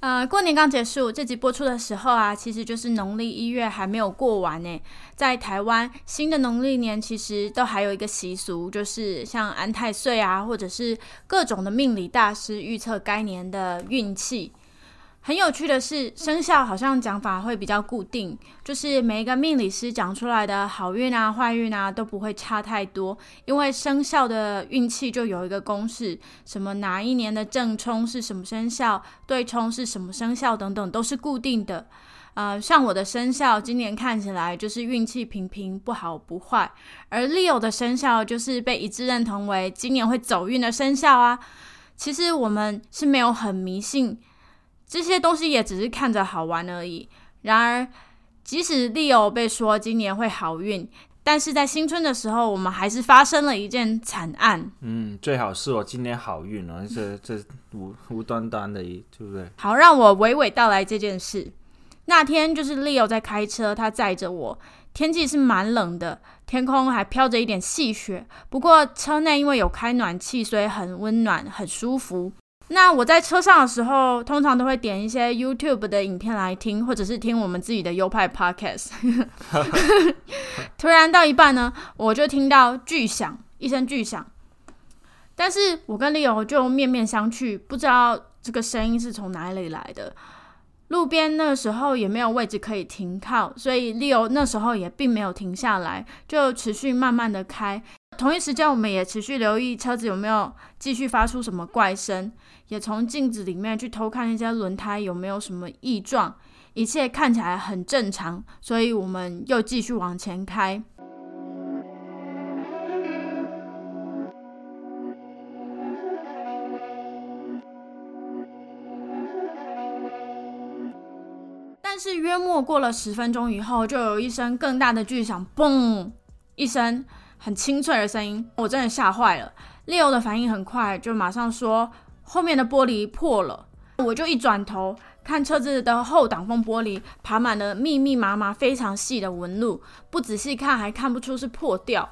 呃，过年刚结束，这集播出的时候啊，其实就是农历一月还没有过完呢。在台湾，新的农历年其实都还有一个习俗，就是像安太岁啊，或者是各种的命理大师预测该年的运气。很有趣的是，生肖好像讲法会比较固定，就是每一个命理师讲出来的好运啊、坏运啊都不会差太多，因为生肖的运气就有一个公式，什么哪一年的正冲是什么生肖，对冲是什么生肖等等都是固定的。呃，像我的生肖今年看起来就是运气平平，不好不坏，而 Leo 的生肖就是被一致认同为今年会走运的生肖啊。其实我们是没有很迷信。这些东西也只是看着好玩而已。然而，即使 Leo 被说今年会好运，但是在新春的时候，我们还是发生了一件惨案。嗯，最好是我今年好运哦，这这无无端端的，对不对？好，让我娓娓道来这件事。那天就是 Leo 在开车，他载着我，天气是蛮冷的，天空还飘着一点细雪。不过车内因为有开暖气，所以很温暖，很舒服。那我在车上的时候，通常都会点一些 YouTube 的影片来听，或者是听我们自己的优派 Podcast。突然到一半呢，我就听到巨响，一声巨响。但是我跟 Leo 就面面相觑，不知道这个声音是从哪里来的。路边那时候也没有位置可以停靠，所以 Leo 那时候也并没有停下来，就持续慢慢的开。同一时间，我们也持续留意车子有没有继续发出什么怪声，也从镜子里面去偷看一下轮胎有没有什么异状，一切看起来很正常，所以我们又继续往前开。但是约莫过了十分钟以后，就有一声更大的巨响，嘣一声。很清脆的声音，我真的吓坏了。Leo 的反应很快，就马上说后面的玻璃破了。我就一转头看车子的后挡风玻璃，爬满了密密麻麻、非常细的纹路，不仔细看还看不出是破掉。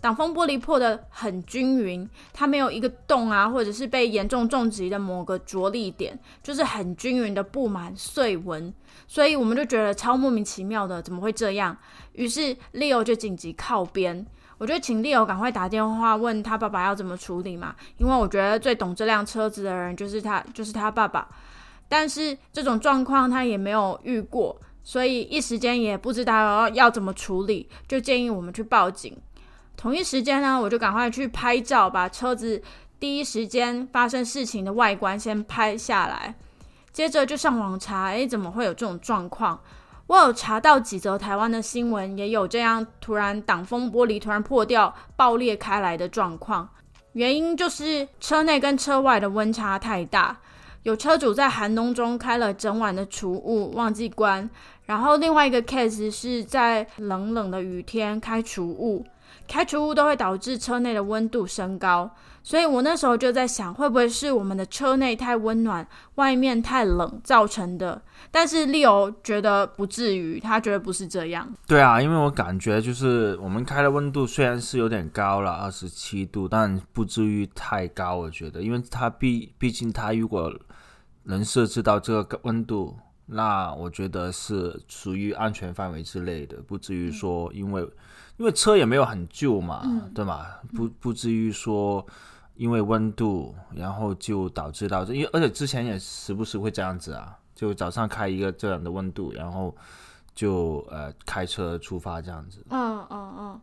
挡风玻璃破的很均匀，它没有一个洞啊，或者是被严重重击的某个着力点，就是很均匀的布满碎纹。所以我们就觉得超莫名其妙的，怎么会这样？于是 Leo 就紧急靠边。我就请 Leo 赶快打电话问他爸爸要怎么处理嘛，因为我觉得最懂这辆车子的人就是他，就是他爸爸。但是这种状况他也没有遇过，所以一时间也不知道要怎么处理，就建议我们去报警。同一时间呢，我就赶快去拍照，把车子第一时间发生事情的外观先拍下来，接着就上网查，诶，怎么会有这种状况？我有查到几则台湾的新闻，也有这样突然挡风玻璃突然破掉、爆裂开来的状况。原因就是车内跟车外的温差太大，有车主在寒冬中开了整晚的储物忘记关，然后另外一个 case 是在冷冷的雨天开储物，开除物都会导致车内的温度升高。所以我那时候就在想，会不会是我们的车内太温暖，外面太冷造成的？但是 Leo 觉得不至于，他觉得不是这样。对啊，因为我感觉就是我们开的温度虽然是有点高了，二十七度，但不至于太高。我觉得，因为它毕毕竟它如果能设置到这个温度，那我觉得是属于安全范围之内的，不至于说因为因为车也没有很旧嘛，嗯对吗？不不至于说。因为温度，然后就导致到这，因为而且之前也时不时会这样子啊，就早上开一个这样的温度，然后就呃开车出发这样子。嗯嗯嗯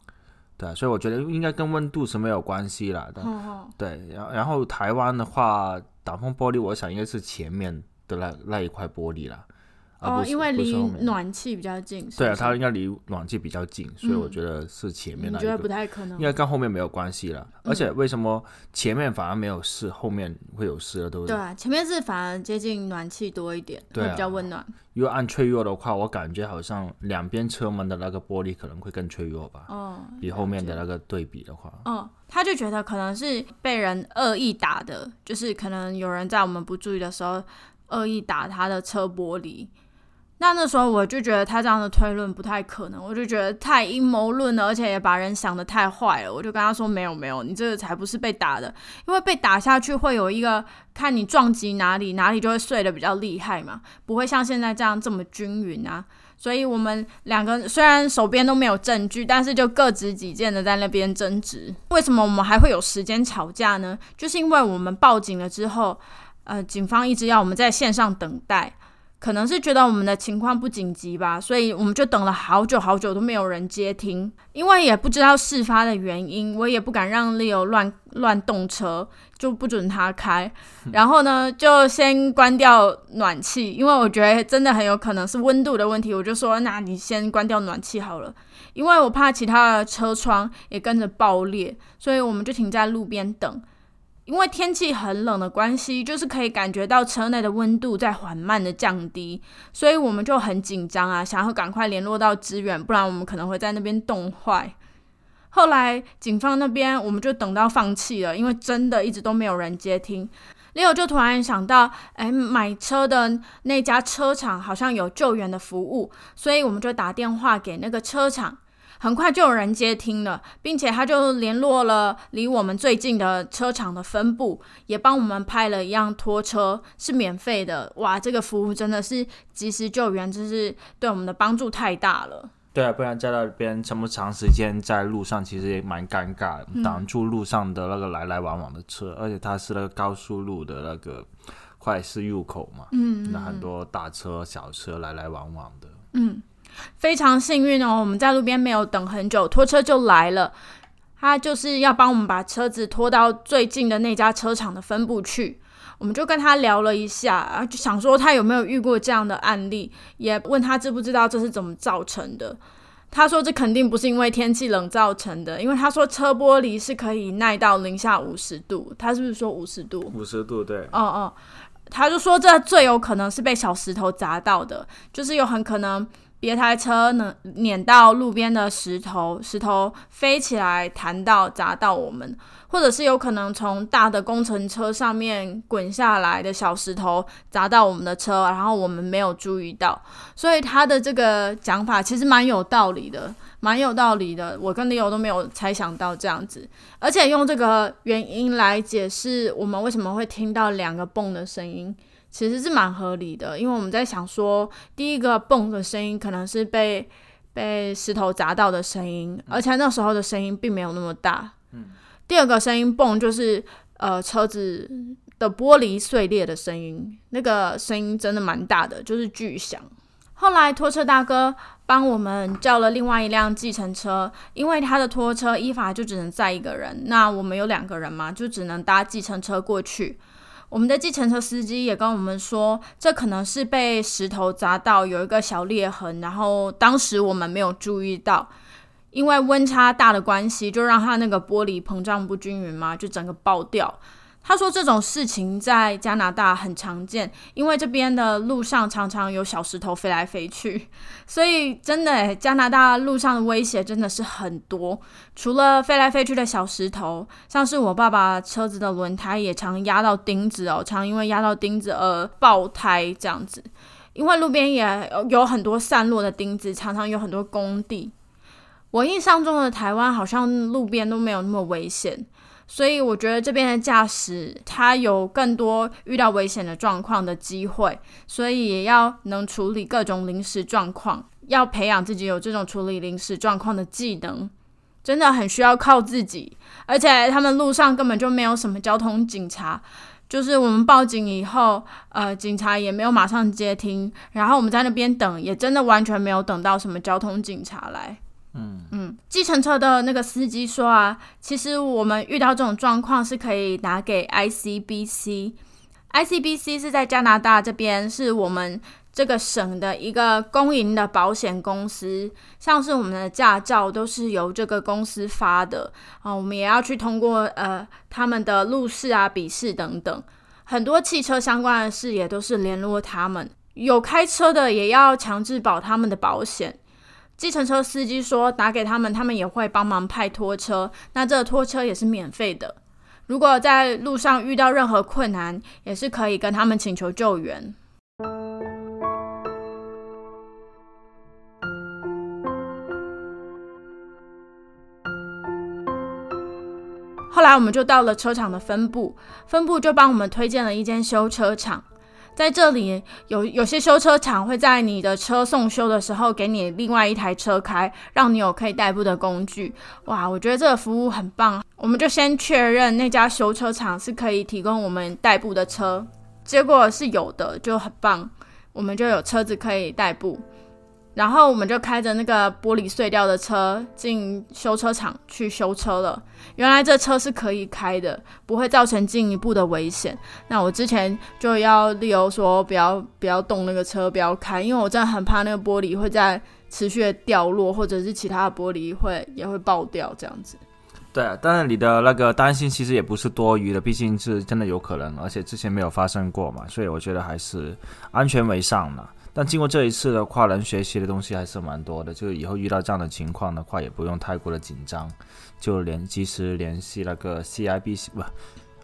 对，所以我觉得应该跟温度是没有关系啦的。嗯嗯，对，然然后台湾的话，挡风玻璃我想应该是前面的那那一块玻璃啦，哦，因为离暖气比较近。是对啊，它应该离暖气比较近，所以我嗯觉得是前面那一你觉得不。太可能应？该跟后面没有关系了，而嗯且为什么前面反而没有事，后面会有事了，对不对啊，前面是反而接近暖气多一点，会比较温暖。如果按脆弱的话，我感觉好像两边车门的那个玻璃可能会更脆弱吧，哦，比后面的那个对比的话。哦，他就觉得可能是被人恶意打的，就是可能有人在我们不注意的时候恶意打他的车玻璃。那那时候我就觉得他这样的推论不太可能，我就觉得太阴谋论了，而且也把人想的太坏了。我就跟他说没有没有，你这个才不是被打的，因为被打下去会有一个看你撞击哪里，哪里就会碎的比较厉害嘛，不会像现在这样这么均匀啊。所以我们两个虽然手边都没有证据，但是就各执己见的在那边争执。为什么我们还会有时间吵架呢？就是因为我们报警了之后，呃，警方一直要我们在线上等待，可能是觉得我们的情况不紧急吧，所以我们就等了好久好久都没有人接听。因为也不知道事发的原因，我也不敢让 Leo 乱乱动车，就不准他开。然后呢，就先关掉暖气，因为我觉得真的很有可能是温度的问题。我就说，那你先关掉暖气好了，因为我怕其他的车窗也跟着爆裂，所以我们就停在路边等。因为天气很冷的关系，就是可以感觉到车内的温度在缓慢的降低，所以我们就很紧张啊，想要赶快联络到支援，不然我们可能会在那边冻坏。后来警方那边我们就等到放弃了，因为真的一直都没有人接听。Leo 就突然想到，哎，买车的那家车厂好像有救援的服务，所以我们就打电话给那个车厂。很快就有人接听了，并且他就联络了离我们最近的车厂的分部，也帮我们派了一辆拖车，是免费的。哇，这个服务真的是及时救援，真是对我们的帮助太大了。对啊，不然在那边这么长时间在路上，其实也蛮尴尬，挡住路上的那个来来往往的车，而且它是那个高速路的那个快速入口嘛，嗯，那很多大车、小车来来往往的。嗯，非常幸运哦，我们在路边没有等很久，拖车就来了。他就是要帮我们把车子拖到最近的那家车厂的分部去。我们就跟他聊了一下，啊，就想说他有没有遇过这样的案例，也问他知不知道这是怎么造成的。他说这肯定不是因为天气冷造成的，因为他说车玻璃是可以耐到零下五十度。他是不是说五十度？五十度，对，哦哦，他就说这最有可能是被小石头砸到的，就是有很可能别台车呢碾到路边的石头，石头飞起来弹到砸到我们，或者是有可能从大的工程车上面滚下来的小石头砸到我们的车，然后我们没有注意到，所以他的这个讲法其实蛮有道理的。蛮有道理的，我跟 Leo 都没有猜想到这样子，而且用这个原因来解释我们为什么会听到两个泵的声音，其实是蛮合理的。因为我们在想说，第一个蹦的声音可能是被被石头砸到的声音，而且那时候的声音并没有那么大。嗯，第二个声音蹦就是呃车子的玻璃碎裂的声音，那个声音真的蛮大的，就是巨响。后来拖车大哥帮我们叫了另外一辆计程车，因为他的拖车依法就只能载一个人，那我们有两个人嘛，就只能搭计程车过去。我们的计程车司机也跟我们说，这可能是被石头砸到，有一个小裂痕，然后当时我们没有注意到，因为温差大的关系，就让它那个玻璃膨胀不均匀嘛，就整个爆掉。他说这种事情在加拿大很常见，因为这边的路上常常有小石头飞来飞去，所以真的，加拿大路上的威胁真的是很多。除了飞来飞去的小石头，像是我爸爸车子的轮胎也常压到钉子哦，常因为压到钉子而爆胎这样子。因为路边也有很多散落的钉子，常常有很多工地。我印象中的台湾好像路边都没有那么危险。所以我觉得这边的驾驶他有更多遇到危险的状况的机会，所以也要能处理各种临时状况，要培养自己有这种处理临时状况的技能，真的很需要靠自己。而且他们路上根本就没有什么交通警察，就是我们报警以后，呃，警察也没有马上接听，然后我们在那边等，也真的完全没有等到什么交通警察来。嗯嗯，计程车的那个司机说啊，其实我们遇到这种状况是可以打给 ICBC，ICBC 是在加拿大这边，是我们这个省的一个公营的保险公司，像是我们的驾照都是由这个公司发的啊，我们也要去通过呃他们的路试啊、笔试等等，很多汽车相关的事也都是联络他们。有开车的也要强制保他们的保险。计程车司机说打给他们，他们也会帮忙派拖车，那这拖车也是免费的。如果在路上遇到任何困难，也是可以跟他们请求救援。后来我们就到了车厂的分部，分部就帮我们推荐了一间修车厂。在这里有有些修车厂会在你的车送修的时候给你另外一台车开，让你有可以代步的工具。哇，我觉得这个服务很棒。我们就先确认那家修车厂是可以提供我们代步的车，结果是有的，就很棒。我们就有车子可以代步。然后我们就开着那个玻璃碎掉的车进修车厂去修车了。原来这车是可以开的，不会造成进一步的危险。那我之前就要理由说不要不要动那个车，不要开，因为我真的很怕那个玻璃会在持续的掉落，或者是其他的玻璃会也会爆掉这样子。对，但是你的那个担心其实也不是多余的，毕竟是真的有可能，而且之前没有发生过嘛，所以我觉得还是安全为上了。但经过这一次的话，能学习的东西还是蛮多的。就是以后遇到这样的情况的话，也不用太过的紧张，就联及时联系那个 CIBC 不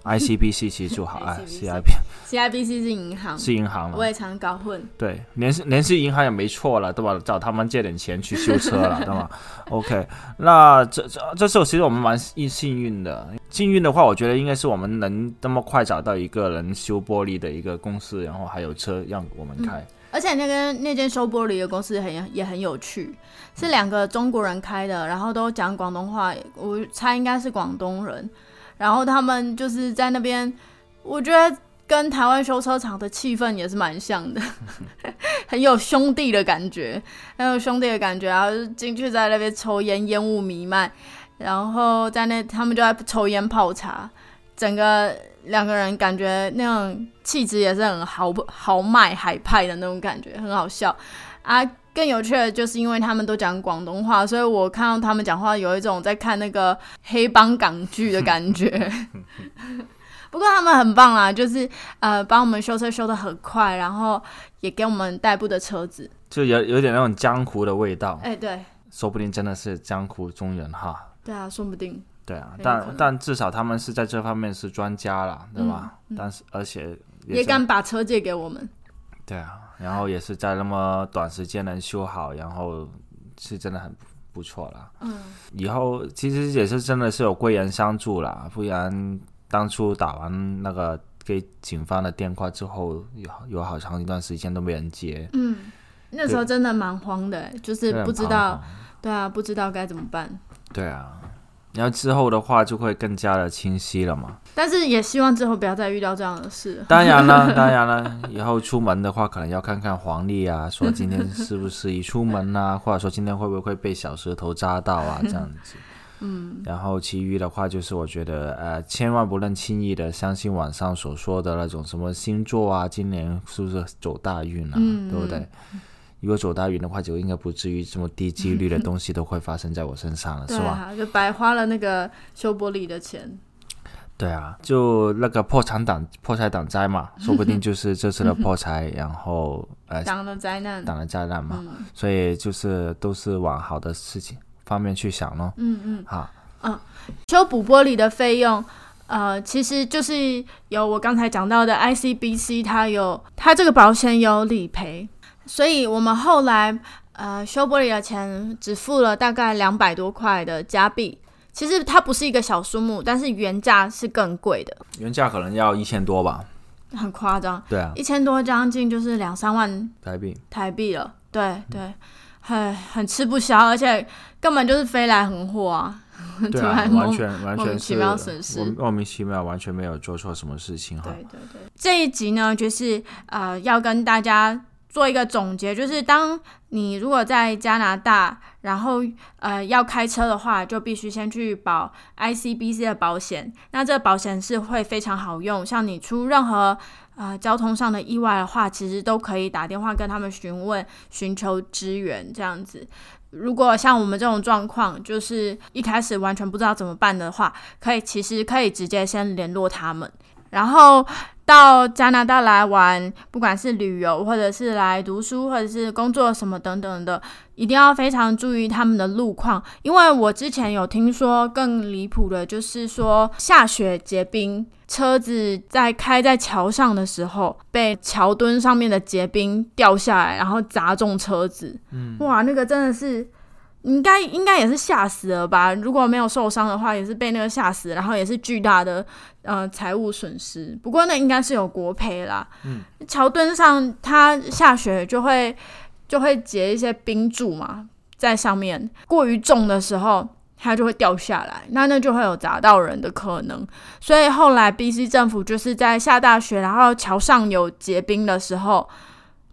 ICBC 其实就好啊。CIB CIBC 是银行，是银行我也常搞混。对，联系联系银行也没错了，对吧？找他们借点钱去修车了，对吧？OK，那这这这时候其实我们蛮幸幸运的。幸运的话，我觉得应该是我们能那么快找到一个能修玻璃的一个公司，然后还有车让我们开。而且那个那间修玻璃的公司很也很有趣，是两个中国人开的，然后都讲广东话，我猜应该是广东人。然后他们就是在那边，我觉得跟台湾修车厂的气氛也是蛮像的，很有兄弟的感觉，很有兄弟的感觉。然后进去在那边抽烟，烟雾弥漫，然后在那他们就在抽烟泡茶，整个。两个人感觉那种气质也是很豪豪迈海派的那种感觉，很好笑啊！更有趣的就是因为他们都讲广东话，所以我看到他们讲话有一种在看那个黑帮港剧的感觉。不过他们很棒啦，就是呃帮我们修车修的很快，然后也给我们代步的车子，就有有点那种江湖的味道。哎，对，说不定真的是江湖中人哈。对啊，说不定。对啊，但但至少他们是在这方面是专家了，对吧？但是而且也敢把车借给我们。对啊，然后也是在那么短时间能修好，然后是真的很不错了。嗯，以后其实也是真的是有贵人相助了，不然当初打完那个给警方的电话之后，有有好长一段时间都没人接。嗯，那时候真的蛮慌的，就是不知道，对啊，不知道该怎么办。对啊。然后之后的话就会更加的清晰了嘛。但是也希望之后不要再遇到这样的事。当然了，当然了，以后出门的话可能要看看黄历啊，说今天是不是一出门啊，或者说今天会不会被小石头扎到啊，这样子。嗯。然后其余的话就是我觉得呃，千万不能轻易的相信网上所说的那种什么星座啊，今年是不是走大运啊，对不对？如果走大运的话，就应该不至于这么低几率的东西都会发生在我身上了，是吧？就白花了那个修玻璃的钱。对啊，就那个破产挡破财挡灾嘛，说不定就是这次的破财，然后 呃挡了灾难，挡了灾难嘛。所以就是都是往好的事情方面去想咯。嗯嗯，好，嗯，修补玻璃的费用，呃，其实就是有我刚才讲到的 ICBC，它有它这个保险有理赔。所以我们后来，呃，修玻璃的钱只付了大概两百多块的加币。其实它不是一个小数目，但是原价是更贵的。原价可能要一千多吧？很夸张。对啊，一千多将近就是两三万台币。台币了，对对，很很吃不消，而且根本就是飞来横祸啊！对啊，完全完全奇妙损失，莫名其妙，完全没有做错什么事情哈。对对对，这一集呢，就是呃，要跟大家。做一个总结，就是当你如果在加拿大，然后呃要开车的话，就必须先去保 ICBC 的保险。那这个保险是会非常好用，像你出任何啊交通上的意外的话，其实都可以打电话跟他们询问，寻求支援这样子。如果像我们这种状况，就是一开始完全不知道怎么办的话，可以其实可以直接先联络他们，然后到加拿大来玩，不管是旅游或者是来读书或者是工作什么等等的，一定要非常注意他们的路况，因为我之前有听说更离谱的，就是说下雪结冰，车子在开在桥上的时候，被桥墩上面的结冰掉下来，然后砸中车子。嗯，哇，那个真的是。应该应该也是吓死了吧？如果没有受伤的话，也是被那个吓死，然后也是巨大的呃财务损失。不过那应该是有国赔啦。嗯，桥墩上它下雪就会就会结一些冰柱嘛，在上面过于重的时候，它就会掉下来，那那就会有砸到人的可能。所以后来 B.C 政府就是在下大雪，然后桥上有结冰的时候。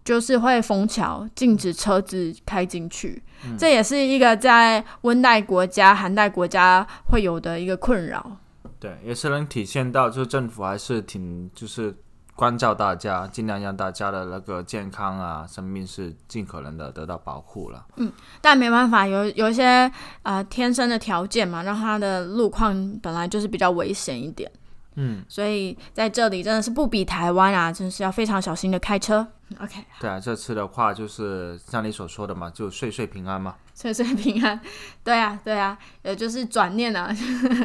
就是会封桥，禁止车子开进去，这也是一个在温带国家、寒带国家会有的一个困扰。对，也是能体现到，就是政府还是挺就是关照大家，尽量让大家的那个健康啊、生命是尽可能的得到保护了。嗯，但没办法，有有一些呃天生的条件嘛，让它的路况本来就是比较危险一点。嗯，所以在这里真的是不比台湾啊，真是要非常小心的开车。OK，对啊，这次的话就是像你所说的嘛，就岁岁平安嘛，岁岁平安。对啊，对啊，也就是转念啊，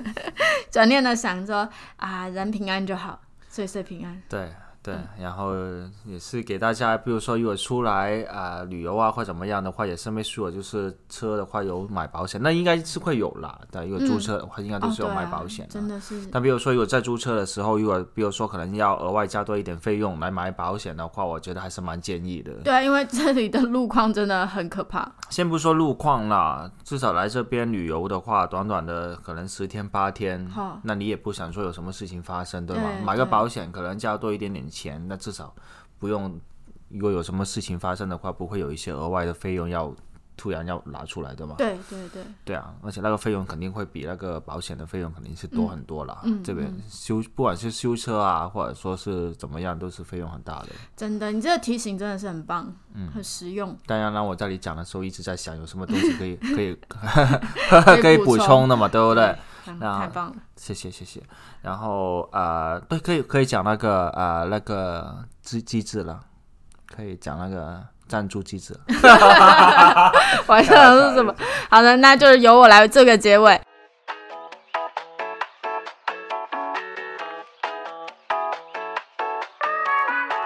转念的想着啊，人平安就好，岁岁平安。对。对，然后也是给大家，比如说如果出来啊旅游啊或怎么样的话，也是没说，就是车的话有买保险，那应该是会有啦。对，如果租车的话，应该都是有买保险的。真的是。但比如说，如果在租车的时候，如果比如说可能要额外加多一点费用来买保险的话，我觉得还是蛮建议的。对，因为这里的路况真的很可怕。先不说路况啦，至少来这边旅游的话，短短的可能十天八天，那你也不想说有什么事情发生，对吗？买个保险可能加多一点点。钱那至少不用，如果有什么事情发生的话，不会有一些额外的费用要突然要拿出来的嘛？对对对，对啊，而且那个费用肯定会比那个保险的费用肯定是多很多了。嗯，这边修不管是修车啊，或者说是怎么样，都是费用很大的。真的，你这个提醒真的是很棒，嗯，很实用。当然，让我在你讲的时候一直在想，有什么东西可以可以可以补 充的嘛，对不对？太棒了，谢谢谢谢。然后呃，对，可以可以讲那个呃那个机机制了，可以讲那个赞助机制。我想是什么？好的，那就是由我来做个结尾。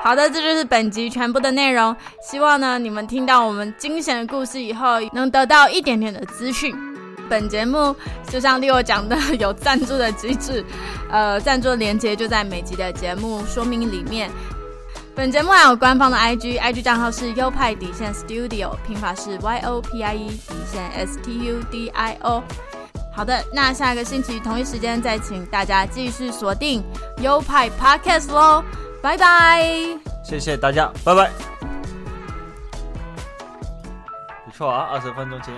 好的，这就是本集全部的内容。希望呢，你们听到我们惊险的故事以后，能得到一点点的资讯。本节目就像 Leo 讲的，有赞助的机制，呃，赞助的链接就在每集的节目说明里面。本节目还有官方的 IG，IG 账号是优派底线 Studio，拼法是 Y O P I E 底线 S T U D I O。好的，那下一个星期同一时间再请大家继续锁定优派 Podcast 喽，拜拜！谢谢大家，拜拜。不错啊，二十分钟前。